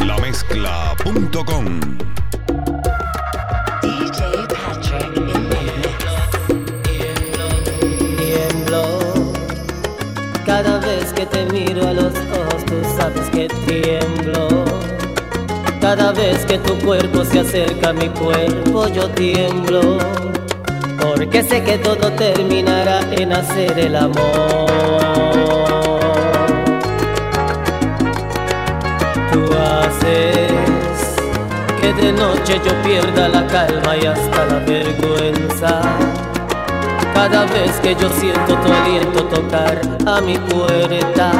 Lamezcla.com DJ Patrick in the tiemblo. Cada vez que te miro a los ojos, tú sabes que tiemblo. Cada vez que tu cuerpo se acerca a mi cuerpo, yo tiemblo. Porque sé que todo terminará en hacer el amor. Que de noche yo pierda la calma y hasta la vergüenza. Cada vez que yo siento tu aliento tocar a mi puerta.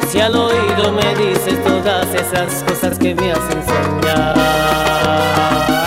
Y si al oído me dices todas esas cosas que me hacen soñar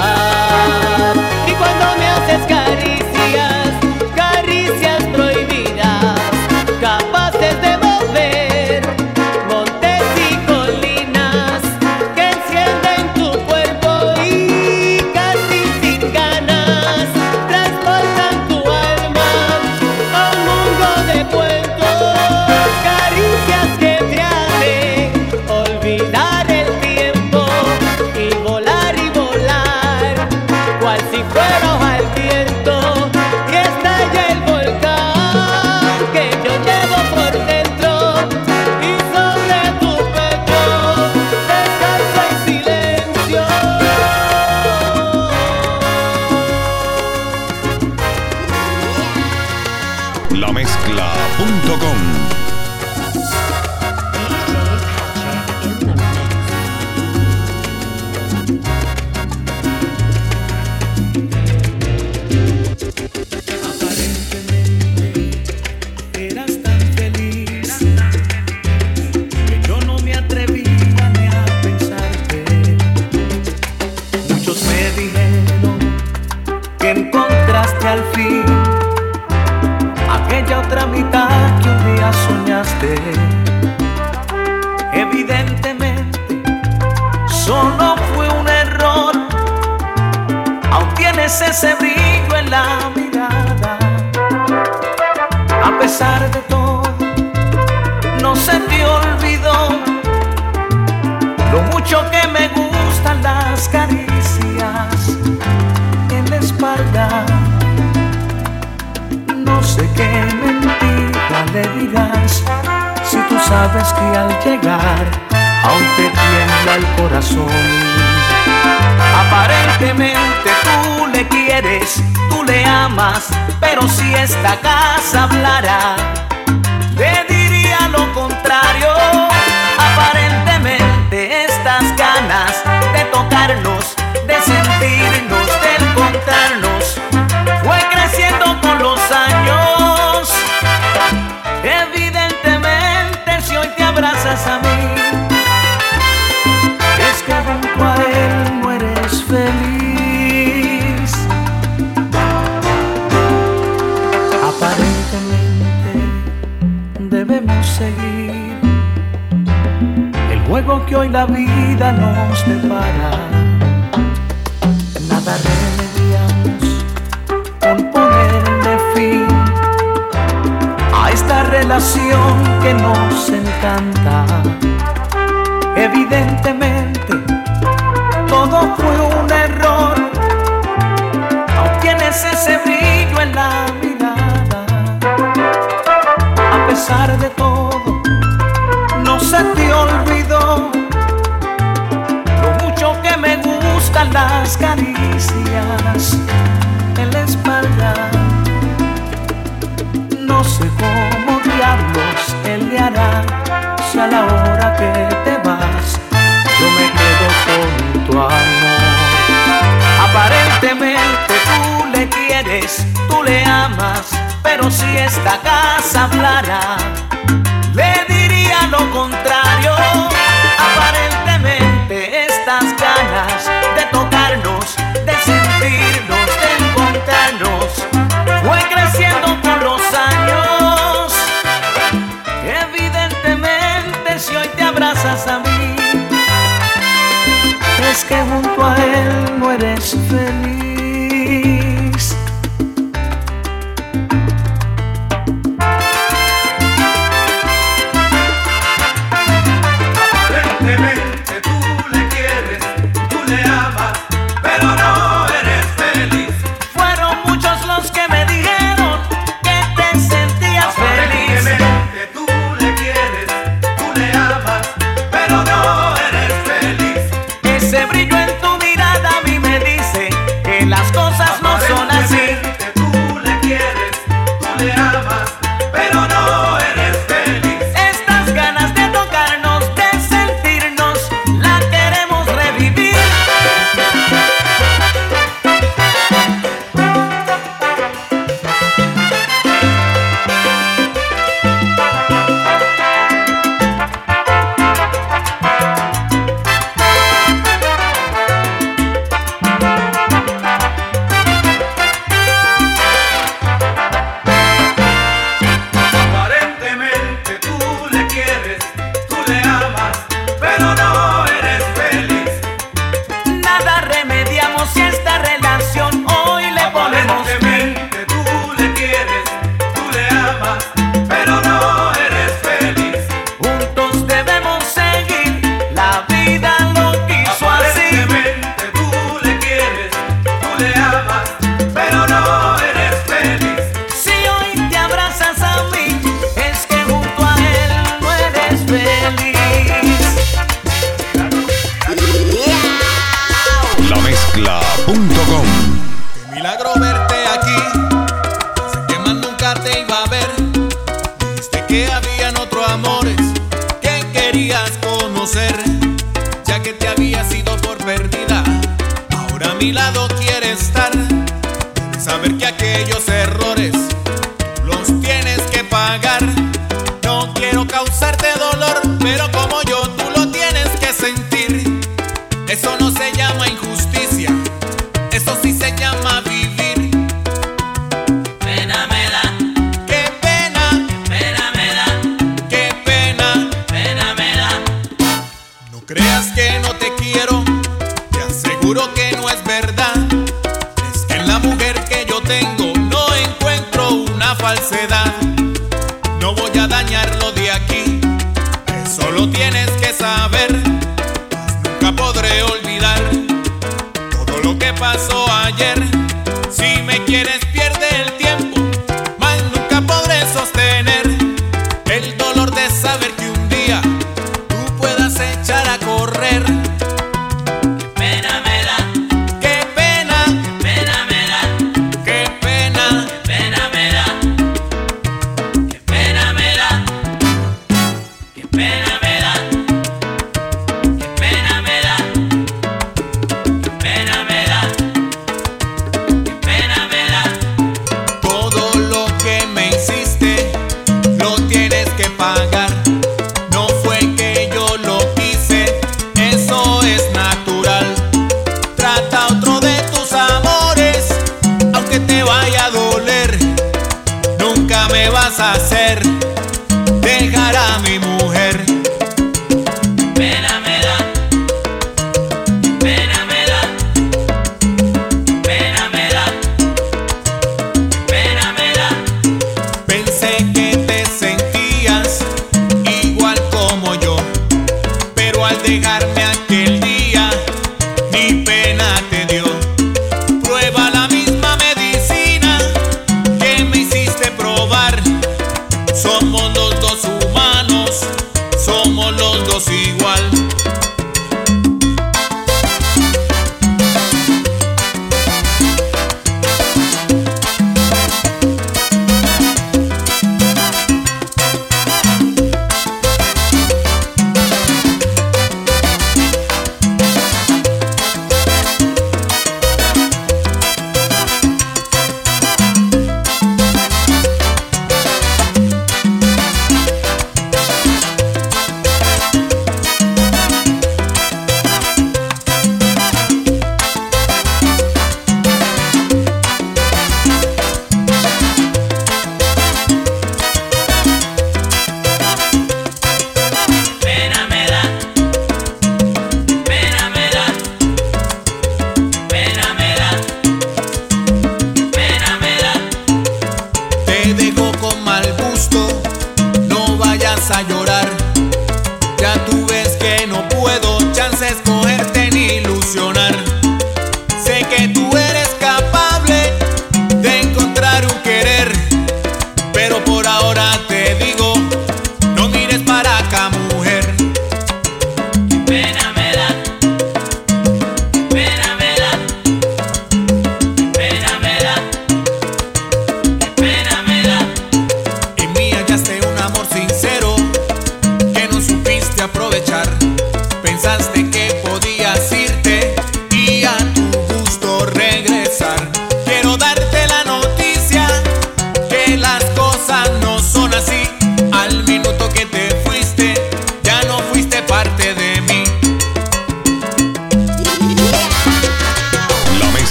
esta casa hablara, en la espalda. No sé cómo diablos él le hará si a la hora que te vas yo me quedo con tu amor. Aparentemente tú le quieres, tú le amas, pero si esta casa hablara, le diría lo contrario. abrazas a mí, es que junto a él no eres feliz. Aparentemente tú le quieres, tú le amas, pero no eres feliz. Fueron muchos los que me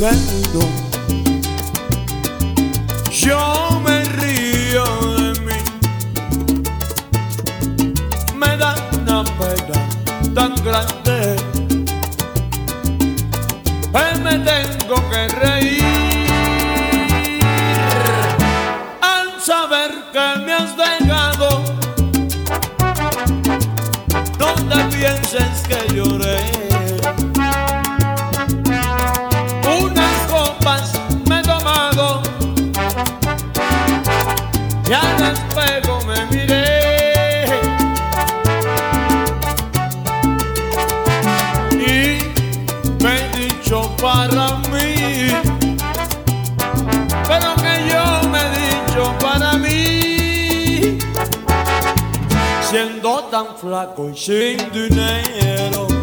de tan flaco y sin dinero.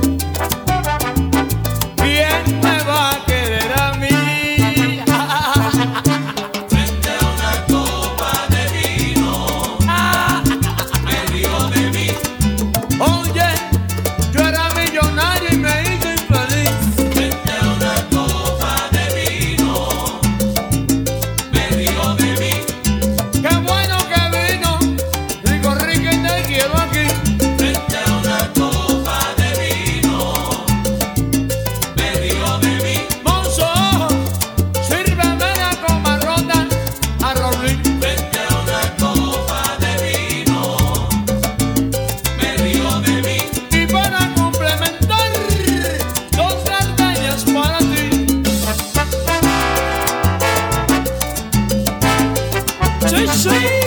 sweet.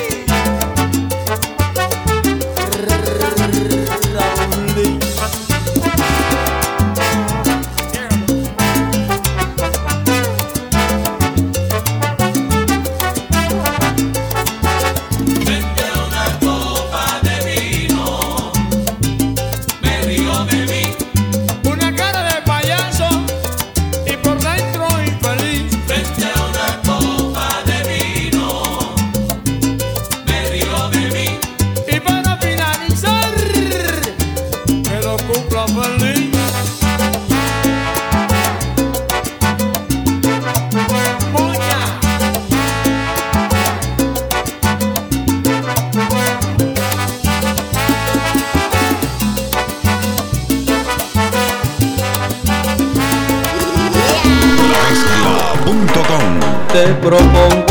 Te propongo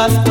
las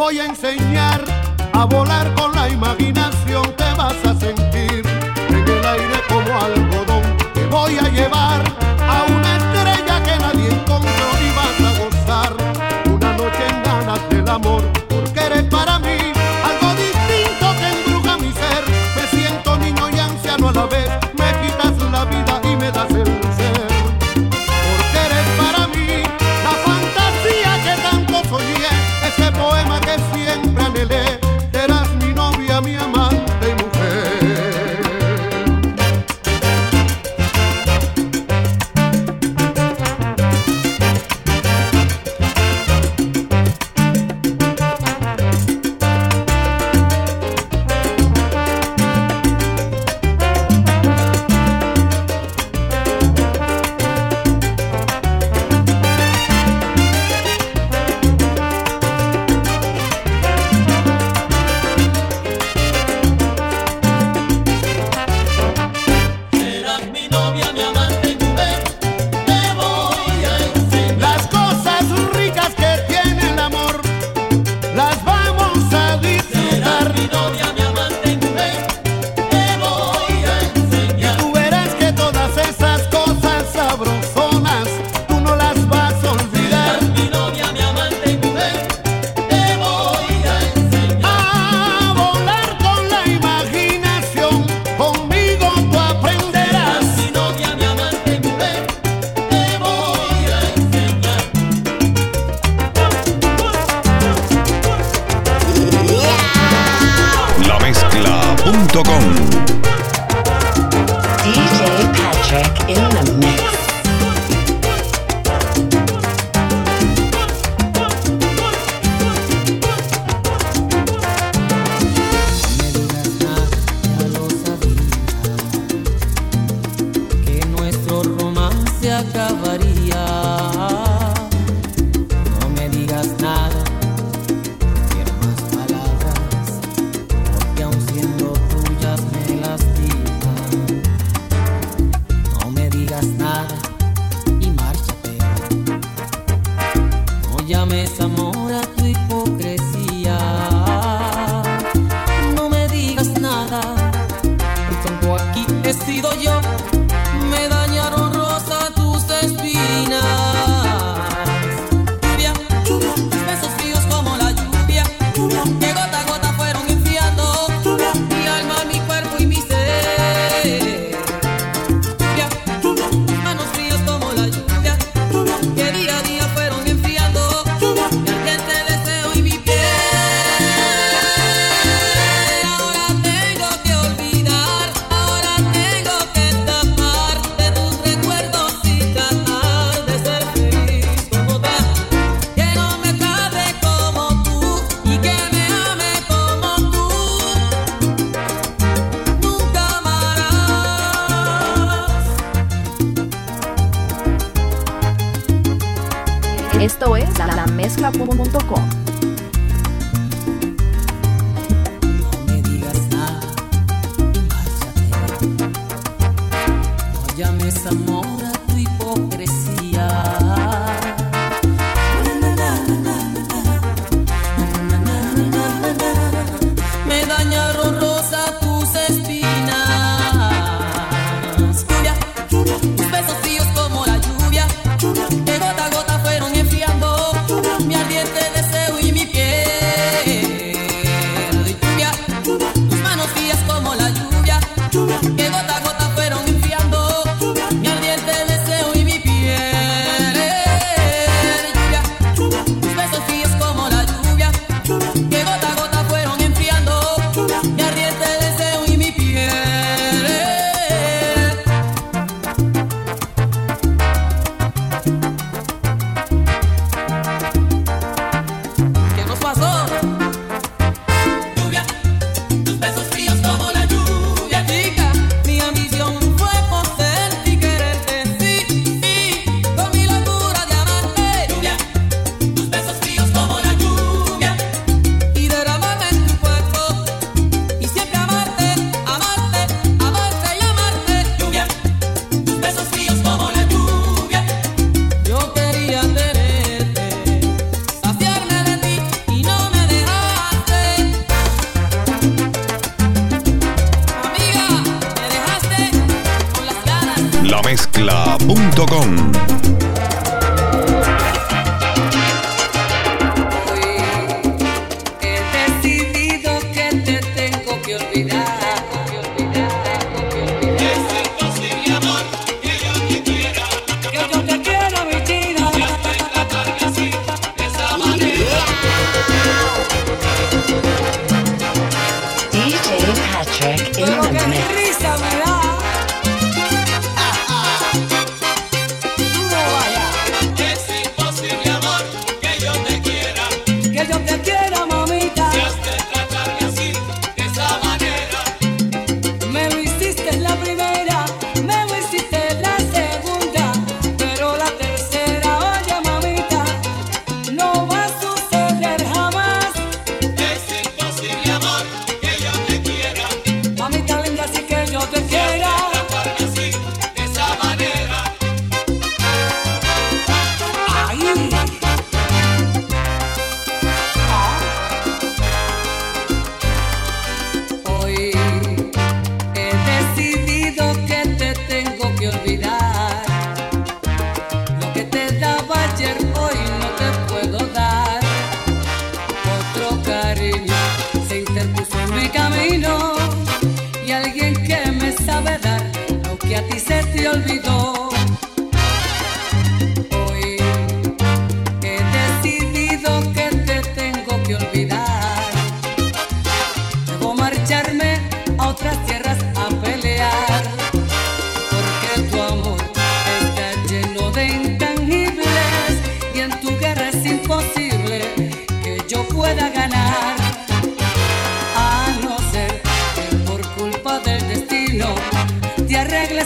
voy a enseñar a volar con la imaginación. Te vas a sentir en el aire como algodón. Te voy a llevar a una estrella que nadie encontró y vas a gozar una noche en ganas del amor. Ganas.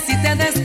Y te des